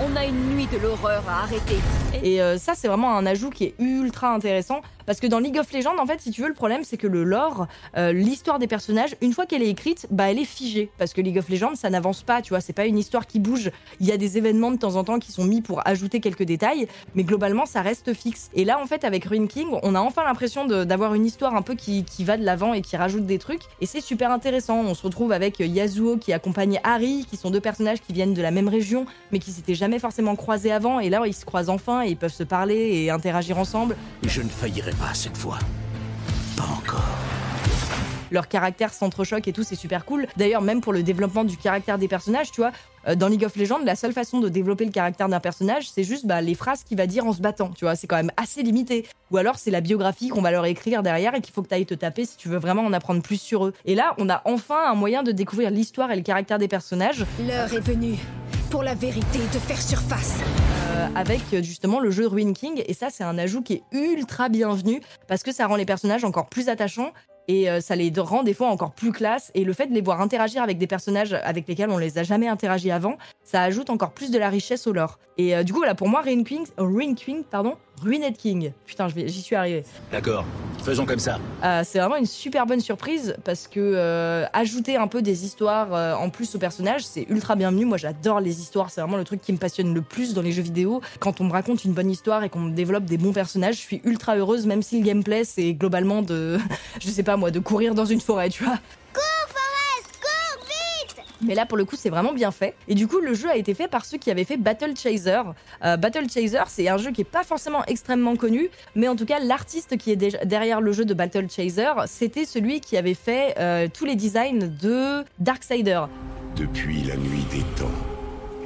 On a une nuit de l'horreur à arrêter. Et euh, ça, c'est vraiment un ajout qui est ultra intéressant. Parce que dans League of Legends, en fait, si tu veux, le problème, c'est que le lore, euh, l'histoire des personnages, une fois qu'elle est écrite, bah, elle est figée. Parce que League of Legends, ça n'avance pas, tu vois, c'est pas une histoire qui bouge. Il y a des événements de temps en temps qui sont mis pour ajouter quelques détails, mais globalement, ça reste fixe. Et là, en fait, avec Ruin King, on a enfin l'impression d'avoir une histoire un peu qui, qui va de l'avant et qui rajoute des trucs. Et c'est super intéressant. On se retrouve avec Yasuo qui accompagne Harry, qui sont deux personnages qui viennent de la même région, mais qui s'étaient jamais forcément croisés avant. Et là, ils se croisent enfin et ils peuvent se parler et interagir ensemble. Je ne faillirai pas cette fois. Pas encore. Leur caractère s'entrechoque et tout, c'est super cool. D'ailleurs, même pour le développement du caractère des personnages, tu vois, euh, dans League of Legends, la seule façon de développer le caractère d'un personnage, c'est juste bah, les phrases qu'il va dire en se battant. Tu vois, c'est quand même assez limité. Ou alors, c'est la biographie qu'on va leur écrire derrière et qu'il faut que tu ailles te taper si tu veux vraiment en apprendre plus sur eux. Et là, on a enfin un moyen de découvrir l'histoire et le caractère des personnages. L'heure est venue pour la vérité de faire surface. Euh, avec euh, justement le jeu Ruin King. Et ça, c'est un ajout qui est ultra bienvenu parce que ça rend les personnages encore plus attachants et euh, ça les rend des fois encore plus classe. Et le fait de les voir interagir avec des personnages avec lesquels on les a jamais interagi avant, ça ajoute encore plus de la richesse au lore. Et du coup, voilà, pour moi, Ruin King, Ruin King pardon, Ruined King. Putain, j'y suis arrivé. D'accord, faisons comme ça. Euh, c'est vraiment une super bonne surprise parce que euh, ajouter un peu des histoires euh, en plus aux personnages, c'est ultra bienvenu. Moi, j'adore les histoires. C'est vraiment le truc qui me passionne le plus dans les jeux vidéo. Quand on me raconte une bonne histoire et qu'on me développe des bons personnages, je suis ultra heureuse, même si le gameplay, c'est globalement de, je sais pas moi, de courir dans une forêt, tu vois. Mais là, pour le coup, c'est vraiment bien fait. Et du coup, le jeu a été fait par ceux qui avaient fait Battle Chaser. Euh, Battle Chaser, c'est un jeu qui est pas forcément extrêmement connu, mais en tout cas, l'artiste qui est derrière le jeu de Battle Chaser, c'était celui qui avait fait euh, tous les designs de Darksider. Depuis la nuit des temps,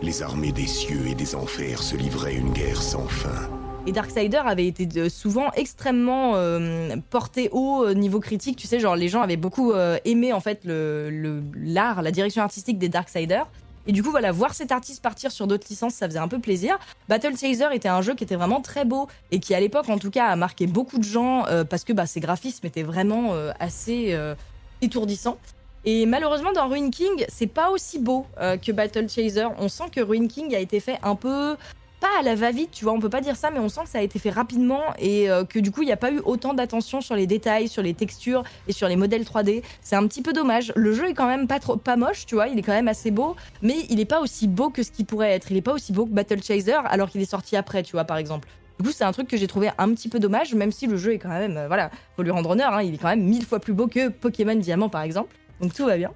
les armées des cieux et des enfers se livraient une guerre sans fin. Et Darksider avait été euh, souvent extrêmement euh, porté haut euh, niveau critique. Tu sais, genre les gens avaient beaucoup aimé en fait l'art, la direction artistique des Darksiders. Et du coup, voilà, voir cet artiste partir sur d'autres licences, ça faisait un peu plaisir. Battle Chaser était un jeu qui était vraiment très beau et qui, à l'époque, en tout cas, a marqué beaucoup de gens parce que bah, ses graphismes étaient vraiment assez étourdissants. Et malheureusement, dans Ruin King, c'est pas aussi beau que Battle Chaser. On sent que Ruin King a été fait un peu pas à la va-vite, tu vois, on peut pas dire ça, mais on sent que ça a été fait rapidement et euh, que du coup, il n'y a pas eu autant d'attention sur les détails, sur les textures et sur les modèles 3D. C'est un petit peu dommage. Le jeu est quand même pas trop, pas moche, tu vois, il est quand même assez beau, mais il est pas aussi beau que ce qu'il pourrait être. Il est pas aussi beau que Battle Chaser alors qu'il est sorti après, tu vois, par exemple. Du coup, c'est un truc que j'ai trouvé un petit peu dommage, même si le jeu est quand même, euh, voilà, faut lui rendre honneur, hein, il est quand même mille fois plus beau que Pokémon Diamant, par exemple. Donc tout va bien.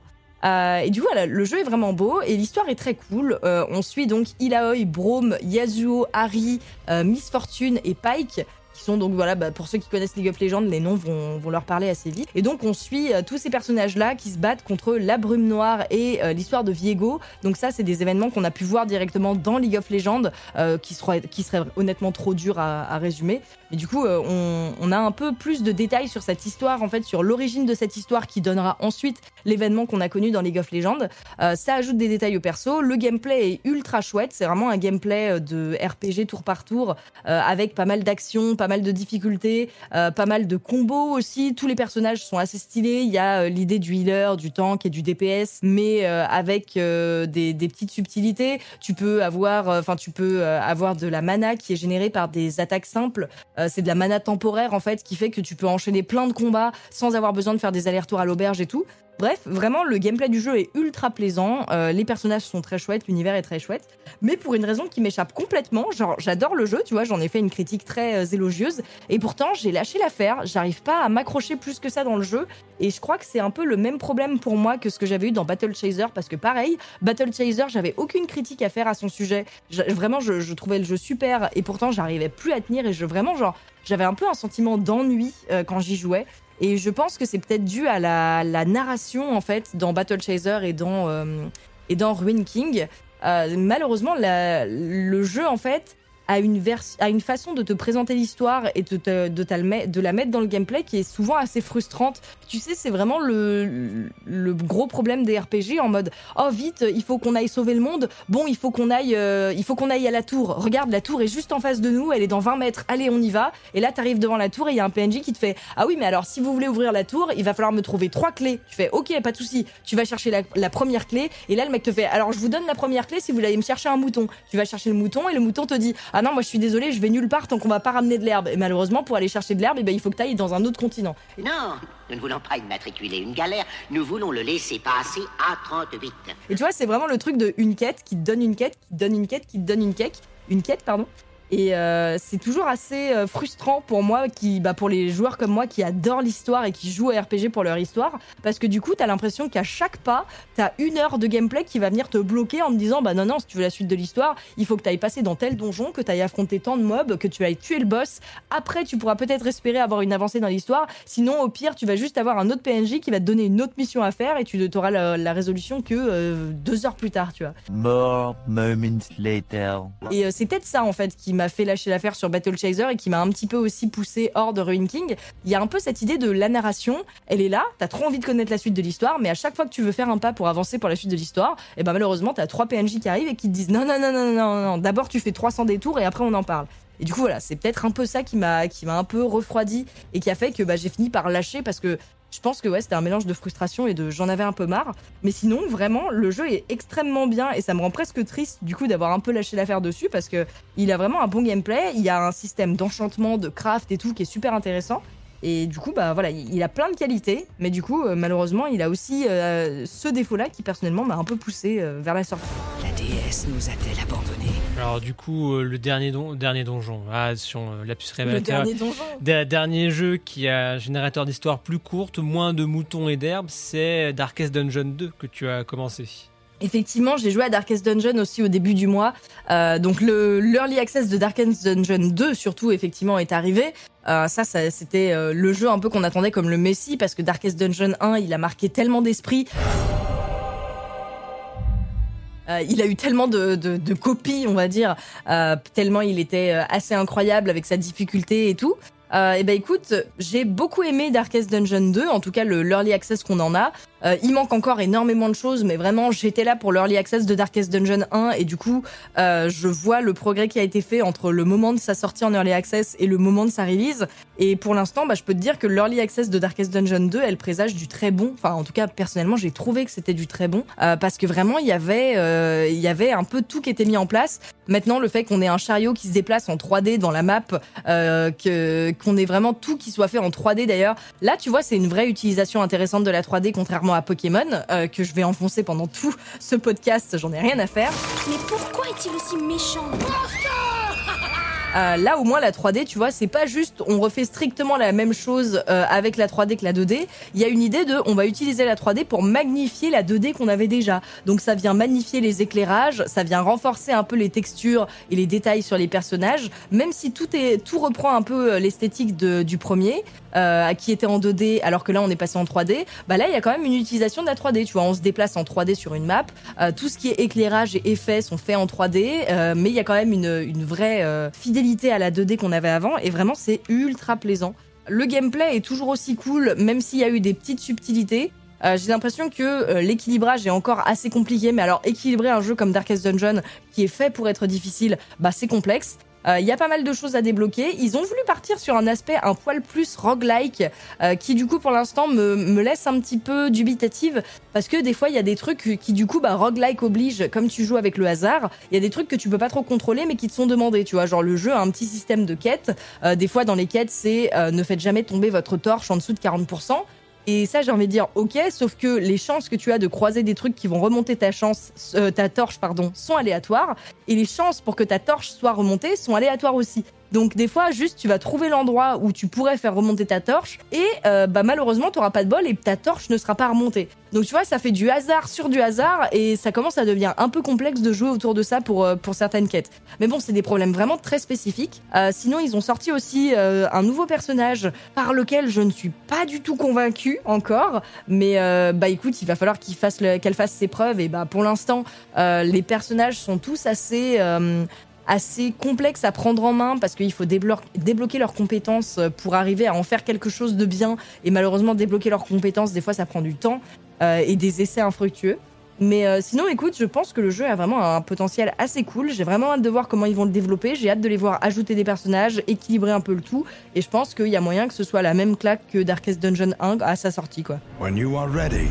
Euh, et du coup, le jeu est vraiment beau et l'histoire est très cool. Euh, on suit donc Ilaoi, Brome, Yasuo, Harry, euh, Miss Fortune et Pike qui sont donc voilà, bah, pour ceux qui connaissent League of Legends, les noms vont, leur parler assez vite. Et donc on suit tous ces personnages-là qui se battent contre la brume noire et l'histoire de Viego. Donc ça, c'est des événements qu'on a pu voir directement dans League of Legends, qui, seraient, honnêtement trop durs à résumer. Mais du coup, euh, on, a un peu plus de détails sur cette histoire, en fait, sur l'origine de cette histoire qui donnera ensuite l'événement qu'on a connu dans League of Legends. Euh, ça ajoute des détails au perso. Le gameplay est ultra chouette. C'est vraiment un gameplay de RPG tour par tour, euh, avec pas mal d'actions, pas mal de difficultés, euh, pas mal de combos aussi. Tous les personnages sont assez stylés. Il y a euh, l'idée du healer, du tank et du DPS, mais euh, avec des, des, petites subtilités. Tu peux avoir, enfin, tu peux avoir de la mana qui est générée par des attaques simples. C'est de la mana temporaire en fait, qui fait que tu peux enchaîner plein de combats sans avoir besoin de faire des allers-retours à l'auberge et tout. Bref, vraiment, le gameplay du jeu est ultra plaisant. Euh, les personnages sont très chouettes, l'univers est très chouette. Mais pour une raison qui m'échappe complètement, genre, j'adore le jeu, tu vois, j'en ai fait une critique très euh, élogieuse. Et pourtant, j'ai lâché l'affaire. J'arrive pas à m'accrocher plus que ça dans le jeu. Et je crois que c'est un peu le même problème pour moi que ce que j'avais eu dans Battle Chaser. Parce que pareil, Battle Chaser, j'avais aucune critique à faire à son sujet. Je, vraiment, je, je, trouvais le jeu super. Et pourtant, j'arrivais plus à tenir. Et je, vraiment, genre, j'avais un peu un sentiment d'ennui euh, quand j'y jouais. Et je pense que c'est peut-être dû à la, narration, en fait, dans Battle Chaser et dans, euh, et dans Ruin King. Euh, malheureusement, le jeu, en fait, a une, a une façon de te présenter l'histoire et de, te, de, de, la mettre dans le gameplay qui est souvent assez frustrante. Tu sais, c'est vraiment le, gros problème des RPG en mode oh vite, il faut qu'on aille sauver le monde. Bon, il faut qu'on aille, euh, il faut qu'on aille à la tour. Regarde, la tour est juste en face de nous, elle est dans 20 mètres. Allez, on y va. Et là, t'arrives devant la tour et il y a un PNJ qui te fait ah oui, mais alors si vous voulez ouvrir la tour, il va falloir me trouver trois clés. Tu fais ok, pas de souci. Tu vas chercher la, la, première clé et là le mec te fait alors je vous donne la première clé si vous allez me chercher un mouton. Tu vas chercher le mouton et le mouton te dit ah non moi je suis désolé, je vais nulle part tant qu'on va pas ramener de l'herbe. Et malheureusement, pour aller chercher de l'herbe, eh ben, il faut que tu ailles dans un autre continent. Non, nous ne voulons pas immatriculer une galère, nous voulons le laisser passer à 38. Et tu vois, c'est vraiment le truc de une quête qui donne une quête, qui donne une quête, qui donne une quête, une quête, pardon. Et euh, c'est toujours assez euh, frustrant pour moi, qui, bah, pour les joueurs comme moi qui adorent l'histoire et qui jouent à RPG pour leur histoire, parce que du coup, t'as l'impression qu'à chaque pas, t'as une heure de gameplay qui va venir te bloquer en te disant, bah non, non, si tu veux la suite de l'histoire, il faut que t'ailles passer dans tel donjon, que t'ailles affronter tant de mobs, que tu ailles tuer le boss. Après, tu pourras peut-être espérer avoir une avancée dans l'histoire. Sinon, au pire, tu vas juste avoir un autre PNJ qui va te donner une autre mission à faire et tu auras la, la résolution que euh, deux heures plus tard, tu vois. More moments later. Et c'est peut-être ça, en fait, qui m'a fait lâcher l'affaire sur Battle Chaser et qui m'a un petit peu aussi poussé hors de Ruin King. Il y a un peu cette idée de la narration. Elle est là, t'as trop envie de connaître la suite de l'histoire, mais à chaque fois que tu veux faire un pas pour avancer pour la suite de l'histoire, et ben malheureusement t'as trois PNJ qui arrivent et qui te disent non non non non non non. D'abord tu fais 300 détours et après on en parle. Et du coup voilà, c'est peut-être un peu ça qui m'a qui m'a un peu refroidi et qui a fait que bah, j'ai fini par lâcher parce que je pense que ouais, c'était un mélange de frustration et de j'en avais un peu marre. Mais sinon, vraiment, le jeu est extrêmement bien et ça me rend presque triste du coup d'avoir un peu lâché l'affaire dessus parce que il a vraiment un bon gameplay. Il y a un système d'enchantement, de craft et tout qui est super intéressant. Et du coup, bah voilà, il a plein de qualités, mais du coup, euh, malheureusement, il a aussi euh, ce défaut-là qui personnellement m'a un peu poussé euh, vers la sortie. La déesse nous a-t-elle abandonnés? Alors du coup, euh, le dernier, don dernier donjon, ah, sur euh, Lapsus Révélateur, le dernier donjon der dernier jeu qui a un générateur d'histoire plus courte, moins de moutons et d'herbes, c'est Darkest Dungeon 2 que tu as commencé. Effectivement, j'ai joué à Darkest Dungeon aussi au début du mois. Euh, donc le l'early access de Darkest Dungeon 2 surtout effectivement est arrivé. Euh, ça, ça c'était le jeu un peu qu'on attendait comme le Messi parce que Darkest Dungeon 1, il a marqué tellement d'esprit. Euh, il a eu tellement de, de, de copies, on va dire, euh, tellement il était euh, assez incroyable avec sa difficulté et tout. Euh, et ben écoute, j'ai beaucoup aimé Darkest Dungeon 2, en tout cas le l'early access qu'on en a. Euh, il manque encore énormément de choses, mais vraiment j'étais là pour l'early access de Darkest Dungeon 1 et du coup euh, je vois le progrès qui a été fait entre le moment de sa sortie en early access et le moment de sa release. Et pour l'instant, bah, je peux te dire que l'early access de Darkest Dungeon 2, elle présage du très bon. Enfin, en tout cas, personnellement, j'ai trouvé que c'était du très bon euh, parce que vraiment il y avait euh, il y avait un peu tout qui était mis en place. Maintenant, le fait qu'on ait un chariot qui se déplace en 3D dans la map, euh, que qu'on ait vraiment tout qui soit fait en 3D d'ailleurs. Là, tu vois, c'est une vraie utilisation intéressante de la 3D, contrairement à Pokémon, euh, que je vais enfoncer pendant tout ce podcast. J'en ai rien à faire. Mais pourquoi est-il aussi méchant? Euh, là, au moins, la 3D, tu vois, c'est pas juste on refait strictement la même chose euh, avec la 3D que la 2D. Il y a une idée de on va utiliser la 3D pour magnifier la 2D qu'on avait déjà. Donc ça vient magnifier les éclairages, ça vient renforcer un peu les textures et les détails sur les personnages, même si tout est tout reprend un peu euh, l'esthétique du premier. Euh, qui était en 2D alors que là on est passé en 3D, bah là il y a quand même une utilisation de la 3D. Tu vois, on se déplace en 3D sur une map. Euh, tout ce qui est éclairage et effets sont faits en 3D, euh, mais il y a quand même une, une vraie euh, à la 2D qu'on avait avant et vraiment c'est ultra plaisant. Le gameplay est toujours aussi cool, même s'il y a eu des petites subtilités. Euh, J'ai l'impression que euh, l'équilibrage est encore assez compliqué, mais alors équilibrer un jeu comme Darkest Dungeon, qui est fait pour être difficile, bah c'est complexe. Euh, Il y a pas mal de choses à débloquer. Ils ont voulu partir sur un aspect un poil plus roguelike, euh, qui du coup pour l'instant me, me laisse un petit peu dubitative, parce que des fois il y a des trucs qui du coup bah roguelike oblige, comme tu joues avec le hasard, il y a des trucs que tu peux pas trop contrôler mais qui te sont demandés, tu vois, genre le jeu a un petit système de quêtes. Euh, des fois dans les quêtes c'est euh, ne faites jamais tomber votre torche en dessous de 40%. Et ça, j'ai envie de dire, ok, sauf que les chances que tu as de croiser des trucs qui vont remonter ta chance, euh, ta torche, sont aléatoires, et les chances pour que ta torche soit remontée sont aléatoires aussi. Donc des fois, juste, tu vas trouver l'endroit où tu pourrais faire remonter ta torche, et euh, bah malheureusement, tu pas de bol et ta torche ne sera pas remontée. Donc tu vois, ça fait du hasard sur du hasard, et ça commence à devenir un peu complexe de jouer autour de ça pour euh, pour certaines quêtes. Mais bon, c'est des problèmes vraiment très spécifiques. Euh, sinon, ils ont sorti aussi un nouveau personnage par lequel je ne suis pas du tout convaincue encore. Mais bah écoute, il va falloir qu'il fasse le- qu'elle fasse ses preuves. Et bah pour l'instant, les personnages sont tous assez assez complexes à prendre en main parce qu'il faut déblo- débloquer leurs compétences euh, pour arriver à en faire quelque chose de bien. Et malheureusement, débloquer leurs compétences, des fois, ça prend du temps euh, et des essais infructueux. Mais euh, sinon, écoute, je pense que le jeu a vraiment un potentiel assez cool. J'ai vraiment hâte de voir comment ils vont le développer. J'ai hâte de les voir ajouter des personnages, équilibrer un peu le tout. Et je pense qu'il y a moyen que ce soit la même claque que Darkest Dungeon 1 à sa sortie, quoi. When you are ready,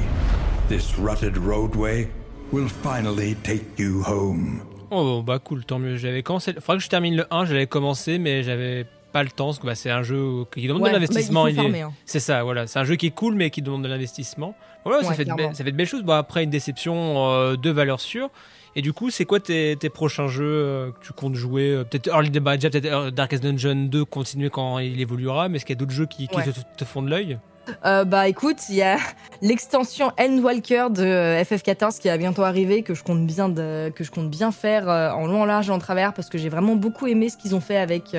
this rutted roadway will finally take you home. Oh bah cool, tant mieux. J'avais commencé. Faudrait que je termine le 1, j'avais commencé, mais j'avais pas le temps parce que bah, c'est un jeu qui demande Ouais, de l'investissement. bah, est- hein. C'est ça, voilà. C'est un jeu qui est cool, mais qui demande de l'investissement. Voilà, ça, Ouais, fait de, clairement. be- ça fait de belles choses. Bon, après une déception euh, de valeur sûre. Et du coup, c'est quoi tes, tes prochains jeux euh, que tu comptes jouer euh, Peut-être Early déjà peut-être Darkest Dungeon 2 continuer quand il évoluera, mais est-ce qu'il y a d'autres jeux qui, qui Ouais. te, te font de l'œil? Euh, bah écoute, il y a l'extension Endwalker de euh, FF14 qui va bientôt arriver, que je compte bien, que je compte bien faire euh, en long, en large et en travers, parce que j'ai vraiment beaucoup aimé ce qu'ils ont fait avec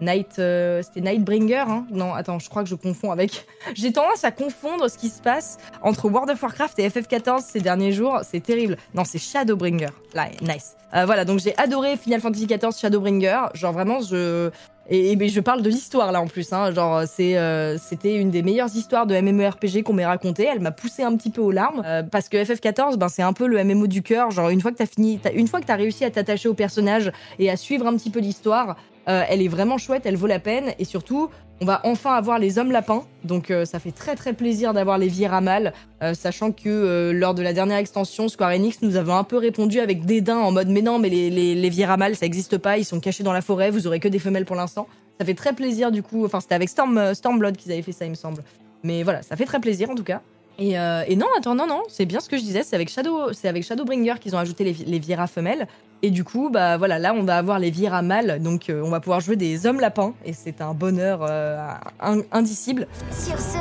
Night... C'était Nightbringer, hein Non, attends, je crois que je confonds avec... J'ai tendance à confondre ce qui se passe entre World of Warcraft et FF14 ces derniers jours, c'est terrible. Non, c'est Shadowbringer. Là, nice. Voilà, donc j'ai adoré Final Fantasy XIV Shadowbringer. Genre vraiment, je... Et, et je parle de l'histoire là en plus, hein. genre c'est euh, c'était une des meilleures histoires de MMORPG qu'on m'ait raconté. Elle m'a poussé un petit peu aux larmes euh, parce que FF14, ben c'est un peu le MMO du cœur. Genre une fois que t'as fini, une fois que t'as réussi à t'attacher au personnage et à suivre un petit peu l'histoire, euh, elle est vraiment chouette, elle vaut la peine et surtout on va enfin avoir les hommes lapins. Donc euh, ça fait très très plaisir d'avoir les Vieramal, euh, sachant que lors de la dernière extension, Square Enix nous avait un peu répondu avec dédain en mode mais non mais les, les, les Vieramal ça existe pas, ils sont cachés dans la forêt, vous aurez que des femelles pour l'instant. Ça fait très plaisir du coup, enfin c'était avec Storm, Stormblood qu'ils avaient fait ça il me semble. Mais voilà, ça fait très plaisir en tout cas. Et, et non, attends, non, non, c'est bien ce que je disais, c'est avec Shadow, c'est avec Shadowbringer qu'ils ont ajouté les, les femelles. Et du coup, bah voilà, là on va avoir les Viera mâles, donc euh, on va pouvoir jouer des hommes lapins, et c'est un bonheur euh, in- indicible. Sur ce,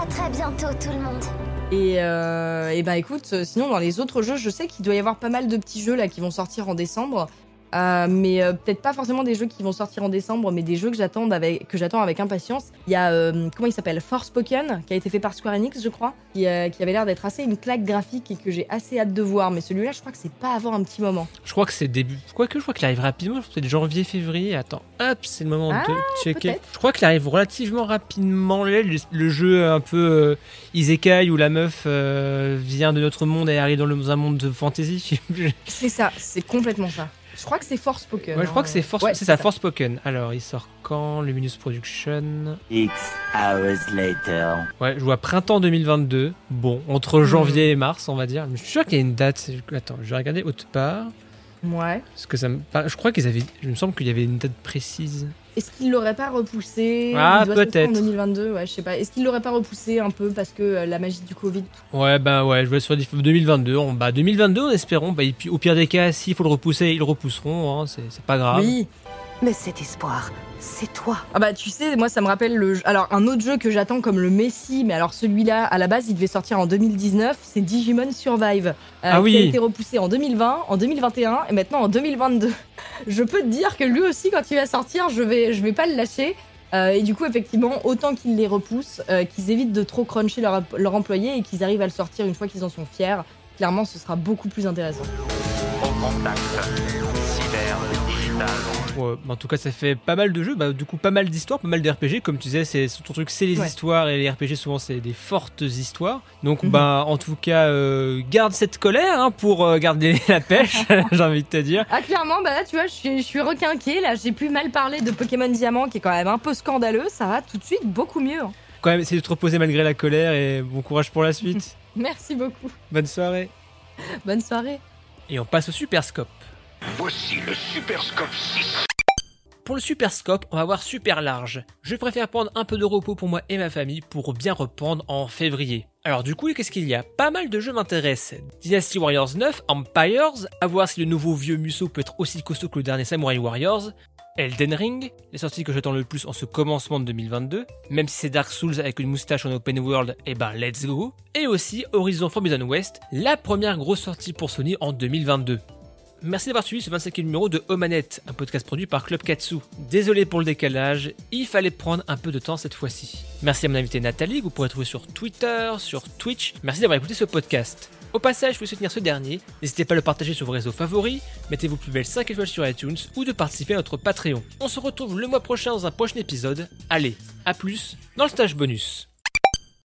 à très bientôt tout le monde. Et, euh, et bah écoute, euh, sinon dans les autres jeux, je sais qu'il doit y avoir pas mal de petits jeux là qui vont sortir en décembre. Euh, mais euh, peut-être pas forcément des jeux qui vont sortir en décembre, mais des jeux que j'attends avec, que j'attends avec impatience. Il y a, euh, comment il s'appelle? Forspoken, qui a été fait par Square Enix, je crois, qui, qui avait l'air d'être assez une claque graphique et que j'ai assez hâte de voir. Mais celui-là, je crois que c'est pas avant un petit moment. Je crois que c'est début. Quoique, je crois qu'il arrive rapidement. Peut-être janvier, février. Attends, hop, c'est le moment Ah, de checker. peut-être. Je crois qu'il arrive relativement rapidement. Le, le jeu un peu Isekai où la meuf vient de notre monde et arrive dans, le- un monde de fantasy. C'est ça, c'est complètement ça. Je crois que c'est Forspoken. je crois hein. que c'est Force. Ouais, c'est ça, Forspoken. Alors, il sort quand Luminous Production? X hours later. Ouais, je vois printemps 2022. Bon, entre janvier et mars, on va dire. Mais je suis sûr qu'il y a une date. Attends, je vais regarder autre part. Ouais. Parce que ça me. Je crois qu'ils avaient. Je me semble qu'il y avait une date précise. Est-ce qu'il l'aurait pas repoussé Ah, peut-être. En 2022, ouais, je sais pas. Est-ce qu'il l'aurait pas repoussé un peu parce que euh, la magie du Covid Ouais, bah ouais, je vois sur 2022. On, bah 2022, en espérons. Bah, au pire des cas, s'il faut le repousser, ils le repousseront. hein, c'est c'est pas grave. Oui. Mais cet espoir, c'est toi. Ah bah tu sais, moi ça me rappelle le jeu- alors un autre jeu que j'attends comme le Messi, mais alors celui-là à la base il devait sortir en 2019, c'est Digimon Survive, euh, Ah oui. qui a été repoussé en 2020, en 2021 et maintenant en 2022. Je peux te dire que lui aussi quand il va sortir, je vais je vais pas le lâcher. Euh, et du coup effectivement autant qu'ils les repoussent, euh, qu'ils évitent de trop cruncher leur, leur employé et qu'ils arrivent à le sortir une fois qu'ils en sont fiers. Clairement ce sera beaucoup plus intéressant. Ouais, bah, en tout cas, ça fait pas mal de jeux, bah, du coup, pas mal d'histoires, pas mal de RPG. Comme tu disais, c'est ton truc, c'est les Ouais. histoires et les RPG, souvent, c'est des fortes histoires. Donc, Mhm. bah, en tout cas, euh, garde cette colère hein, pour euh, garder la pêche, j'ai envie de te dire. Ah clairement, bah là tu vois, je suis, je suis requinquée, là j'ai plus mal parlé de Pokémon Diamant qui est quand même un peu scandaleux, ça va tout de suite beaucoup mieux. hein. Quand même, essayer de te reposer malgré la colère et bon courage pour la suite. Merci beaucoup. Bonne soirée. Bonne soirée. Et on passe au Super Scope. Voici le Super Scope 6. Pour le Super Scope, on va voir super large. Je préfère prendre un peu de repos pour moi et ma famille pour bien reprendre en février. Alors du coup, qu'est-ce qu'il y a? Pas mal de jeux m'intéressent. Dynasty Warriors 9, Empires, à voir si le nouveau vieux Musso peut être aussi costaud que le dernier Samurai Warriors. Elden Ring, les sorties que j'attends le plus en ce commencement de 2022, même si c'est Dark Souls avec une moustache en open world, et ben let's go. Et aussi Horizon Forbidden West, la première grosse sortie pour Sony en 2022. Merci d'avoir suivi ce 25e numéro de Omanette, un podcast produit par Club Katsu. Désolé pour le décalage, il fallait prendre un peu de temps cette fois-ci. Merci à mon invité Nathalie, que vous pourrez trouver sur Twitter, sur Twitch. Merci d'avoir écouté ce podcast. Au passage, vous pouvez soutenir ce dernier, n'hésitez pas à le partager sur vos réseaux favoris, mettez vos plus belles 5 étoiles sur iTunes ou de participer à notre Patreon. On se retrouve le mois prochain dans un prochain épisode. Allez, à plus dans le stage bonus.